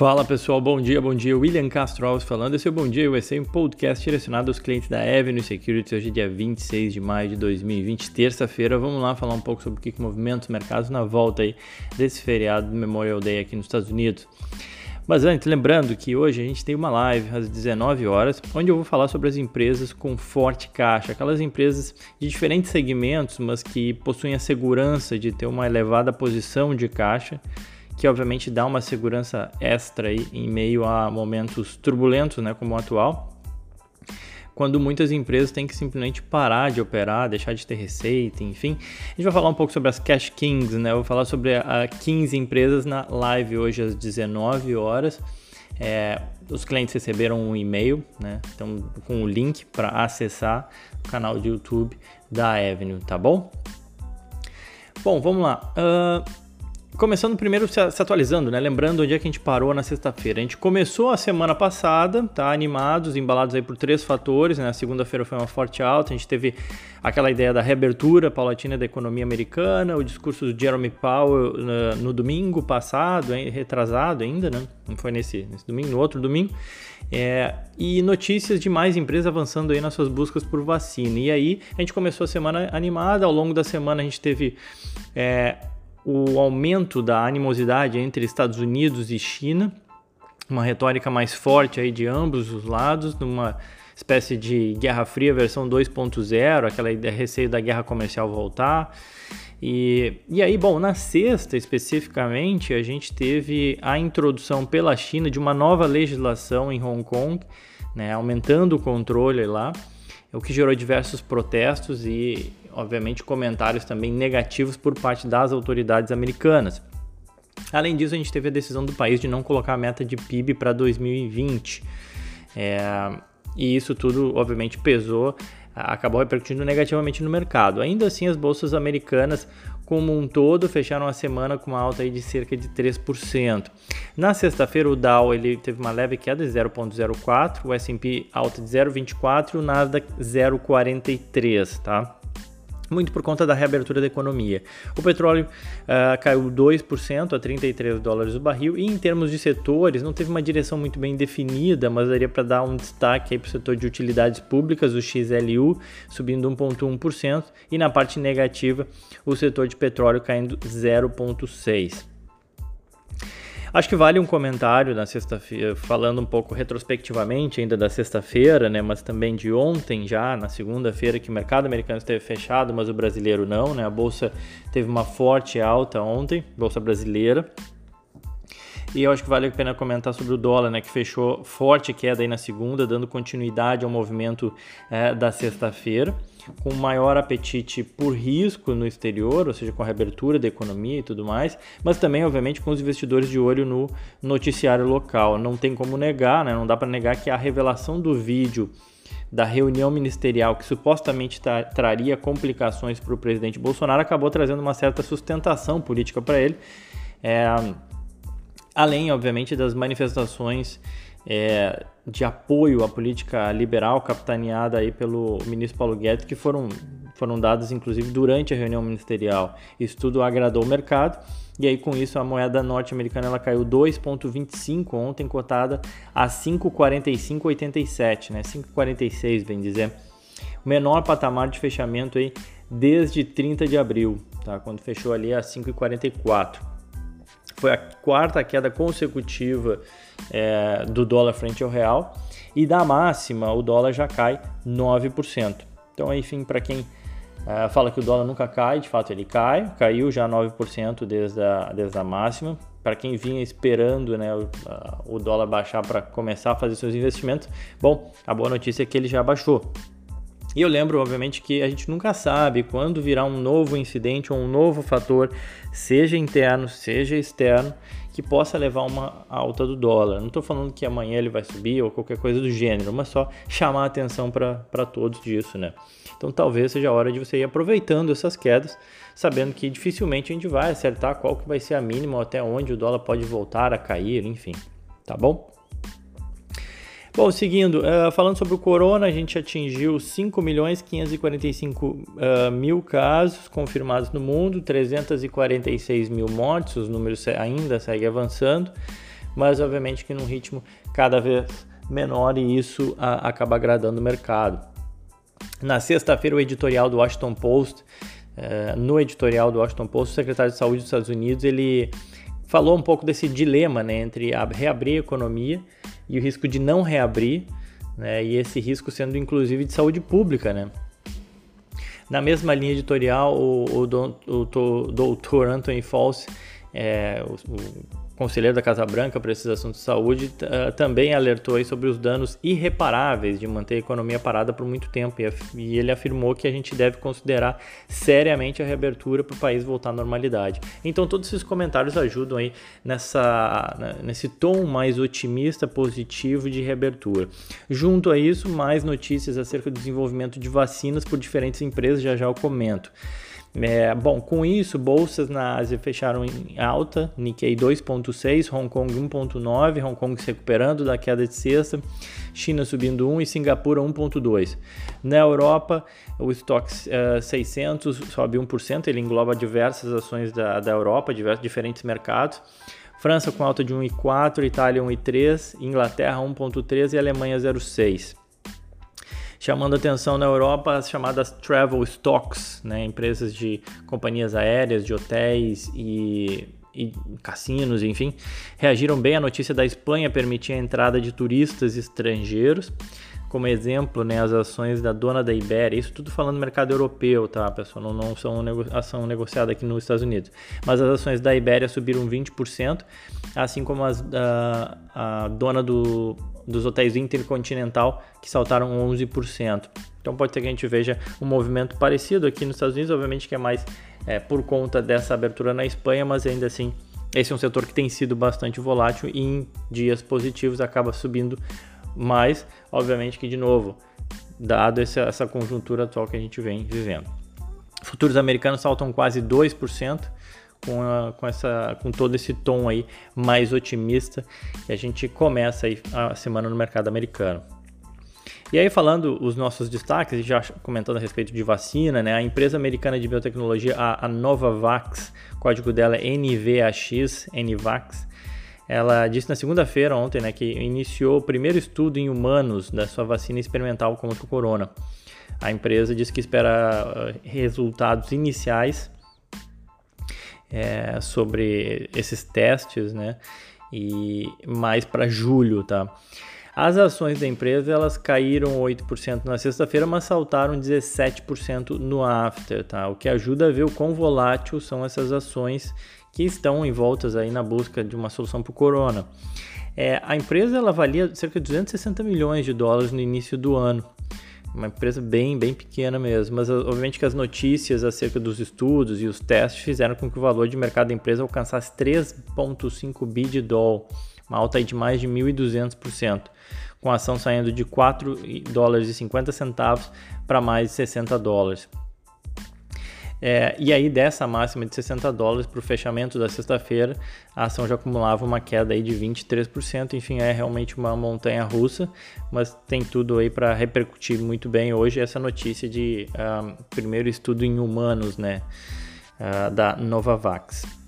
Fala pessoal, bom dia, bom dia. William Castro Alves falando. Esse é o Bom Dia USA, um podcast direcionado aos clientes da Avenue Securities. Hoje é dia 26 de maio de 2020, terça-feira. Vamos lá falar um pouco sobre o que, movimenta os mercados na volta aí desse feriado do Memorial Day aqui nos Estados Unidos. Mas antes, lembrando que hoje a gente tem uma live às 19 horas, onde eu vou falar sobre as empresas com forte caixa, aquelas empresas de diferentes segmentos, mas que possuem a segurança de ter uma elevada posição de caixa que obviamente dá uma segurança extra aí em meio a momentos turbulentos, né, como o atual, quando muitas empresas têm que simplesmente parar de operar, deixar de ter receita, enfim. A gente vai falar um pouco sobre as Cash Kings, né? Eu vou falar sobre a 15 empresas na live hoje às 19 horas. É, os clientes receberam um e-mail, né? Então, com o link para acessar o canal de YouTube da Avenue, tá bom? Bom, vamos lá. Uh, Começando primeiro se atualizando, né? Lembrando onde é que a gente parou na sexta-feira. A gente começou a semana passada, tá? Animados, embalados aí por três fatores, né? Segunda-feira foi uma forte alta, a gente teve aquela ideia da reabertura paulatina da economia americana, o discurso do Jeremy Powell no, no domingo passado, hein? retrasado ainda, né? Não foi nesse, nesse domingo, no outro domingo. É, e notícias de mais empresas avançando aí nas suas buscas por vacina. E aí a gente começou a semana animada, ao longo da semana a gente teve é, o aumento da animosidade entre Estados Unidos e China, uma retórica mais forte aí de ambos os lados, numa espécie de Guerra Fria versão 2.0, aquela ideia, receio da guerra comercial voltar. E, e aí, bom, na sexta especificamente, a gente teve a introdução pela China de uma nova legislação em Hong Kong, né, aumentando o controle lá, o que gerou diversos protestos e obviamente, comentários também negativos por parte das autoridades americanas. Além disso, a gente teve a decisão do país de não colocar a meta de PIB para 2020. É, e isso tudo, obviamente, pesou, acabou repercutindo negativamente no mercado. Ainda assim, as bolsas americanas, como um todo, fecharam a semana com uma alta de cerca de 3%. Na sexta-feira, o Dow ele teve uma leve queda de 0,04%, o S&P alta de 0,24% e o Nasdaq 0,43%, tá? Muito por conta da reabertura da economia. O petróleo uh, caiu 2% a 33 dólares o barril e em termos de setores não teve uma direção muito bem definida, mas daria para dar um destaque para o setor de utilidades públicas, o XLU, subindo 1,1% e na parte negativa o setor de petróleo caindo 0,6%. Acho que vale um comentário na sexta-feira, falando um pouco retrospectivamente ainda da sexta-feira, né, mas também de ontem já, na segunda-feira, que o mercado americano esteve fechado, mas o brasileiro não, né? A bolsa teve uma forte alta ontem, bolsa brasileira. E eu acho que vale a pena comentar sobre o dólar, né, que fechou forte queda aí na segunda, dando continuidade ao movimento é, da sexta-feira com maior apetite por risco no exterior, ou seja, com a reabertura da economia e tudo mais, mas também, obviamente, com os investidores de olho no noticiário local. Não tem como negar, né? não dá para negar que a revelação do vídeo da reunião ministerial que supostamente tra traria complicações para o presidente Bolsonaro acabou trazendo uma certa sustentação política para ele, é, além, obviamente, das manifestações é, de apoio à política liberal capitaneada aí pelo ministro Paulo Guedes, que foram, foram dadas inclusive durante a reunião ministerial. Isso tudo agradou o mercado e aí com isso a moeda norte-americana ela caiu 2,25 ontem cotada a 5,4587, né? 5,46 bem dizer. O menor patamar de fechamento aí desde 30 de abril, tá? Quando fechou ali a 5,44. Foi a quarta queda consecutiva é, do dólar frente ao real e da máxima o dólar já cai 9%. Então, enfim, para quem é, fala que o dólar nunca cai, de fato ele cai, caiu já 9% desde a, desde a máxima. Para quem vinha esperando né, o, o dólar baixar para começar a fazer seus investimentos, bom, a boa notícia é que ele já baixou. E eu lembro, obviamente, que a gente nunca sabe quando virá um novo incidente ou um novo fator, seja interno, seja externo, que possa levar uma alta do dólar. Não estou falando que amanhã ele vai subir ou qualquer coisa do gênero, mas só chamar a atenção para todos disso, né? Então talvez seja a hora de você ir aproveitando essas quedas, sabendo que dificilmente a gente vai acertar qual que vai ser a mínima ou até onde o dólar pode voltar a cair, enfim, tá bom? Bom, seguindo, uh, falando sobre o corona, a gente atingiu 5 milhões 545 uh, mil casos confirmados no mundo, 346 mil mortes, os números ainda seguem avançando. mas obviamente que num ritmo cada vez menor e isso acaba agradando o mercado. Na sexta-feira, o editorial do Washington Post, uh, no editorial do Washington Post, o secretário de Saúde dos Estados Unidos, ele falou um pouco desse dilema né, entre reabrir a economia e o risco de não reabrir, né, e esse risco sendo inclusive de saúde pública. Né. Na mesma linha editorial, o, o, o, o doutor Anthony Fauci, é, o, conselheiro da Casa Branca para esses assuntos de saúde, uh, também alertou sobre os danos irreparáveis de manter a economia parada por muito tempo e, e ele afirmou que a gente deve considerar seriamente a reabertura para o país voltar à normalidade. Então todos esses comentários ajudam aí nessa, né, nesse tom mais otimista, positivo de reabertura. Junto a isso, mais notícias acerca do desenvolvimento de vacinas por diferentes empresas, já já eu comento. É, bom, com isso, bolsas na Ásia fecharam em alta, Nikkei 2,6, Hong Kong 1,9, Hong Kong se recuperando da queda de sexta, China subindo 1 e Singapura 1,2. Na Europa, o Stock uh, 600 sobe 1%, ele engloba diversas ações da, da Europa, diversos, diferentes mercados. França com alta de 1,4, Itália 1,3, Inglaterra 1,3 e Alemanha 0,6 chamando atenção na Europa as chamadas travel stocks, né, empresas de companhias aéreas, de hotéis e, e cassinos, enfim, reagiram bem à notícia da Espanha permitir a entrada de turistas estrangeiros. Como exemplo, né, as ações da dona da Ibéria, isso tudo falando do mercado europeu, tá, pessoal? Não, não são nego ação negociada aqui nos Estados Unidos. Mas as ações da Ibéria subiram 20%, assim como as da a dona do dos hotéis Intercontinental, que saltaram 11%. Então pode ser que a gente veja um movimento parecido aqui nos Estados Unidos, obviamente que é mais é, por conta dessa abertura na Espanha, mas ainda assim esse é um setor que tem sido bastante volátil e em dias positivos acaba subindo mais, obviamente que de novo, dado essa, essa conjuntura atual que a gente vem vivendo. Futuros americanos saltam quase 2%, com, a, com, essa, com todo esse tom aí mais otimista que a gente começa aí a semana no mercado americano. E aí, falando os nossos destaques, já comentando a respeito de vacina, né? A empresa americana de biotecnologia, a, a Novavax, código dela é NVAX, NVAX, ela disse na segunda-feira, ontem, né, que iniciou o primeiro estudo em humanos da sua vacina experimental contra o corona. A empresa disse que espera uh, resultados iniciais é, sobre esses testes, né? E mais para julho, tá? As ações da empresa elas caíram 8% na sexta-feira, mas saltaram 17% no after, tá? O que ajuda a ver o quão volátil são essas ações que estão envoltas aí na busca de uma solução para o corona. É, a empresa ela valia cerca de 260 milhões de dólares no início do ano uma empresa bem, bem pequena mesmo, mas obviamente que as notícias acerca dos estudos e os testes fizeram com que o valor de mercado da empresa alcançasse 3,5 bi de dólar, uma alta de mais de 1.200%, com a ação saindo de 4 dólares e 50 centavos para mais de 60 dólares. É, e aí, dessa máxima de 60 dólares para o fechamento da sexta-feira, a ação já acumulava uma queda aí de 23%. Enfim, é realmente uma montanha russa, mas tem tudo aí para repercutir muito bem hoje essa notícia de uh, primeiro estudo em humanos, né, uh, da Novavax.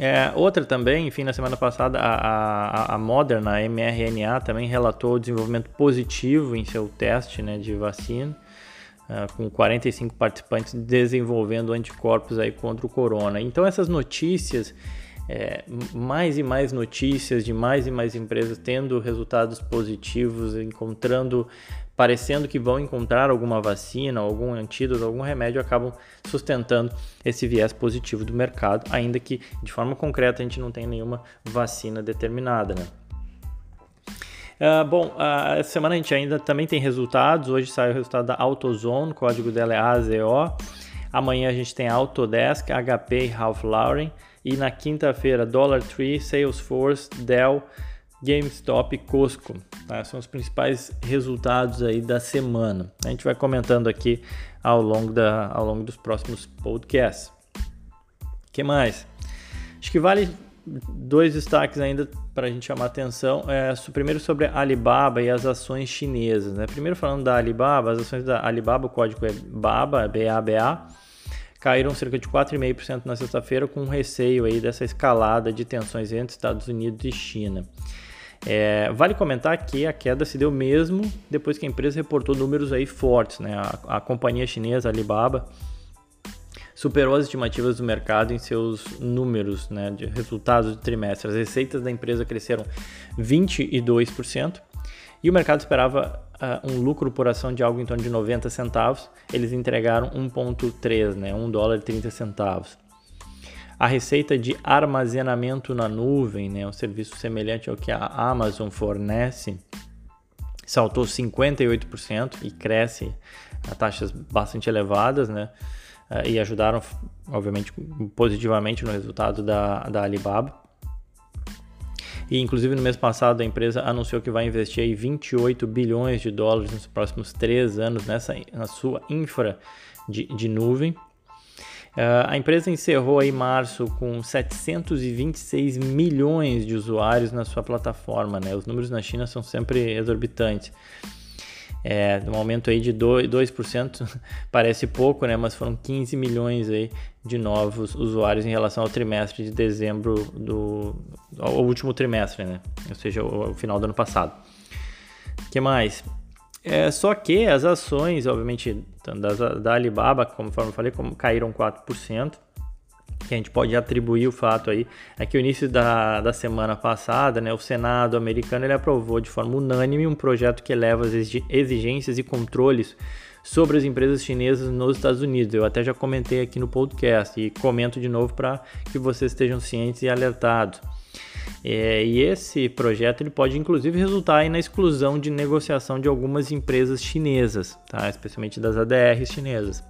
É, outra também, enfim, na semana passada, a, a, a Moderna, a mRNA, também relatou o desenvolvimento positivo em seu teste né, de vacina. Uh, com 45 participantes desenvolvendo anticorpos aí contra o corona. Então essas notícias, é, mais e mais notícias de mais e mais empresas tendo resultados positivos, encontrando, parecendo que vão encontrar alguma vacina, algum antídoto, algum remédio, acabam sustentando esse viés positivo do mercado, ainda que de forma concreta a gente não tenha nenhuma vacina determinada, né? Uh, bom, uh, essa semana a gente ainda também tem resultados. Hoje saiu o resultado da AutoZone, o código dela é AZO. Amanhã a gente tem Autodesk, HP e Ralph Lauren. E na quinta-feira, Dollar Tree, Salesforce, Dell, GameStop e Costco. Tá? São os principais resultados aí da semana. A gente vai comentando aqui ao longo, da, ao longo dos próximos podcasts. O que mais? Acho que vale dois destaques ainda para a gente chamar atenção. É, primeiro sobre a Alibaba e as ações chinesas. Né? Primeiro falando da Alibaba, as ações da Alibaba, o código é BABA, B-A-B-A, caíram cerca de 4,5% na sexta-feira, com receio aí dessa escalada de tensões entre Estados Unidos e China. É, vale comentar que a queda se deu mesmo depois que a empresa reportou números aí fortes, né? A, a companhia chinesa Alibaba superou as estimativas do mercado em seus números né, de resultados do trimestre. As receitas da empresa cresceram 22% e o mercado esperava uh, um lucro por ação de algo em torno de 90 centavos. Eles entregaram 1,3, né, 1 dólar e 30 centavos. A receita de armazenamento na nuvem, né, um serviço semelhante ao que a Amazon fornece, saltou 58% e cresce a taxas bastante elevadas, né? uh, e ajudaram, obviamente, positivamente no resultado da, da Alibaba. E, inclusive, no mês passado, a empresa anunciou que vai investir aí 28 bilhões de dólares nos próximos três anos nessa, na sua infra de, de nuvem. Uh, a empresa encerrou aí março com 726 milhões de usuários na sua plataforma. Né? Os números na China são sempre exorbitantes é, um aumento aí de 2%, 2% parece pouco, né? Mas foram 15 milhões aí de novos usuários em relação ao trimestre de dezembro do ao último trimestre, né? Ou seja, o, final do ano passado. que mais? É, só que as ações, obviamente, da, da Alibaba, conforme eu falei, como caíram 4% que a gente pode atribuir o fato aí é que o início da, da semana passada, né, o Senado americano ele aprovou de forma unânime um projeto que eleva as exigências e controles sobre as empresas chinesas nos Estados Unidos. Eu até já comentei aqui no podcast e comento de novo para que vocês estejam cientes e alertados. É, e esse projeto ele pode inclusive resultar na exclusão de negociação de algumas empresas chinesas, tá? especialmente das ADRs chinesas.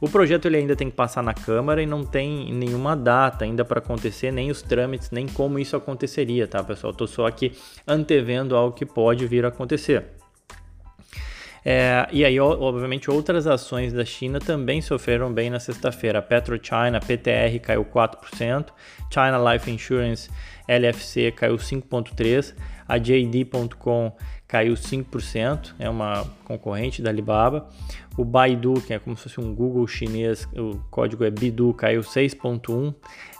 O projeto ele ainda tem que passar na Câmara e não tem nenhuma data ainda para acontecer, nem os trâmites, nem como isso aconteceria, tá, pessoal? Estou só aqui antevendo algo que pode vir a acontecer. É, e aí, obviamente, outras ações da China também sofreram bem na sexta-feira. PetroChina, PTR, caiu 4%, China Life Insurance, LFC, caiu 5,3%, a JD.com caiu 5%, é uma concorrente da Alibaba. O Baidu, que é como se fosse um Google chinês, o código é Bidu, caiu 6.1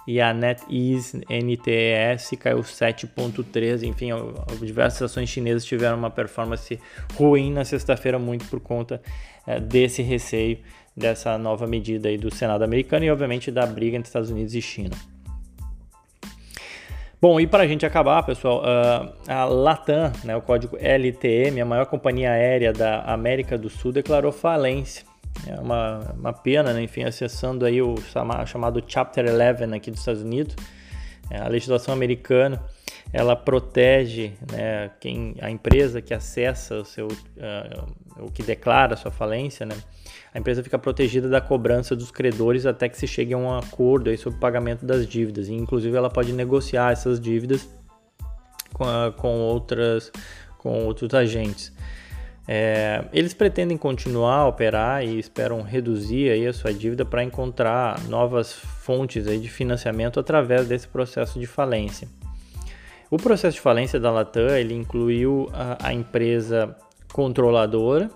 e a NetEase NTES caiu 7.3. Enfim, diversas ações chinesas tiveram uma performance ruim na sexta-feira muito por conta é, desse receio dessa nova medida aí do Senado americano e obviamente da briga entre Estados Unidos e China. Bom, e para a gente acabar, pessoal, uh, a Latam, né, o código LTM, a maior companhia aérea da América do Sul, declarou falência. É uma, uma pena, né? enfim, acessando aí o chamado Chapter 11 aqui dos Estados Unidos, é, a legislação americana, ela protege né, quem, a empresa que acessa o seu, uh, o que declara a sua falência, né? a empresa fica protegida da cobrança dos credores até que se chegue a um acordo sobre o pagamento das dívidas. E, inclusive, ela pode negociar essas dívidas com, com, outras, com outros agentes. É, eles pretendem continuar a operar e esperam reduzir aí a sua dívida para encontrar novas fontes aí de financiamento através desse processo de falência. O processo de falência da Latam ele incluiu a, a empresa controladora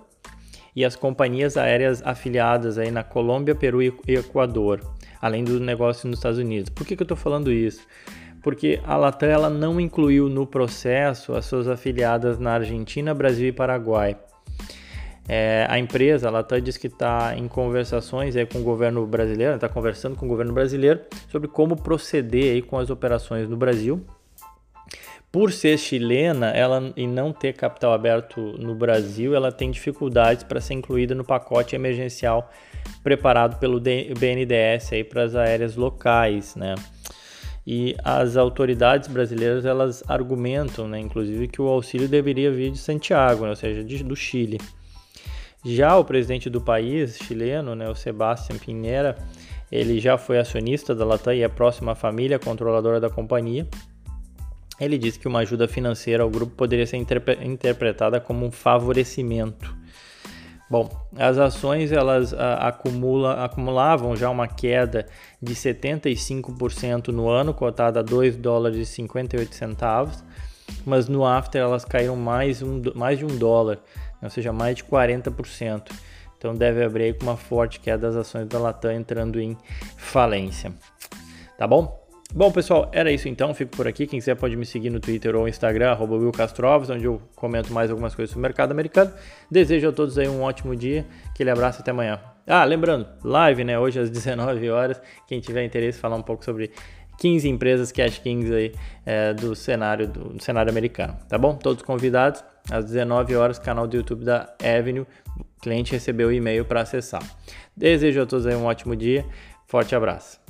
e as companhias aéreas afiliadas aí na Colômbia, Peru e Equador, além do negócio nos Estados Unidos. Por que, que eu estou falando isso? Porque a Latam ela não incluiu no processo as suas afiliadas na Argentina, Brasil e Paraguai. É, a empresa, a Latam, diz que está em conversações aí com o governo brasileiro, está conversando com o governo brasileiro sobre como proceder aí com as operações no Brasil por ser chilena ela, e não ter capital aberto no Brasil, ela tem dificuldades para ser incluída no pacote emergencial preparado pelo BNDES para as aéreas locais, né? E as autoridades brasileiras elas argumentam, né, inclusive, que o auxílio deveria vir de Santiago, né, ou seja, de, do Chile. Já o presidente do país chileno, né, o Sebastián Pinheira, ele já foi acionista da Latam e é próximo à família controladora da companhia. Ele disse que uma ajuda financeira ao grupo poderia ser interpretada como um favorecimento. Bom, as ações elas a, acumula, acumulavam já uma queda de 75% no ano, cotada a 2 dólares e 58 centavos, mas no after elas caíram mais, um, mais de um dólar, ou seja, mais de 40%. então deve abrir com uma forte queda das ações da Latam entrando em falência. Tá bom? Bom, pessoal, era isso então. Fico por aqui. Quem quiser pode me seguir no Twitter ou Instagram, WillCastroves, onde eu comento mais algumas coisas sobre o mercado americano. Desejo a todos aí um ótimo dia. Aquele abraço até amanhã. Ah, lembrando, live, né? Hoje às 19 horas. Quem tiver interesse, falar um pouco sobre 15 empresas Cash Kings aí é, do cenário do, do, cenário americano, tá bom? Todos convidados às 19 horas, canal do YouTube da Avenue. O cliente recebeu o e-mail para acessar. Desejo a todos aí um ótimo dia. Forte abraço.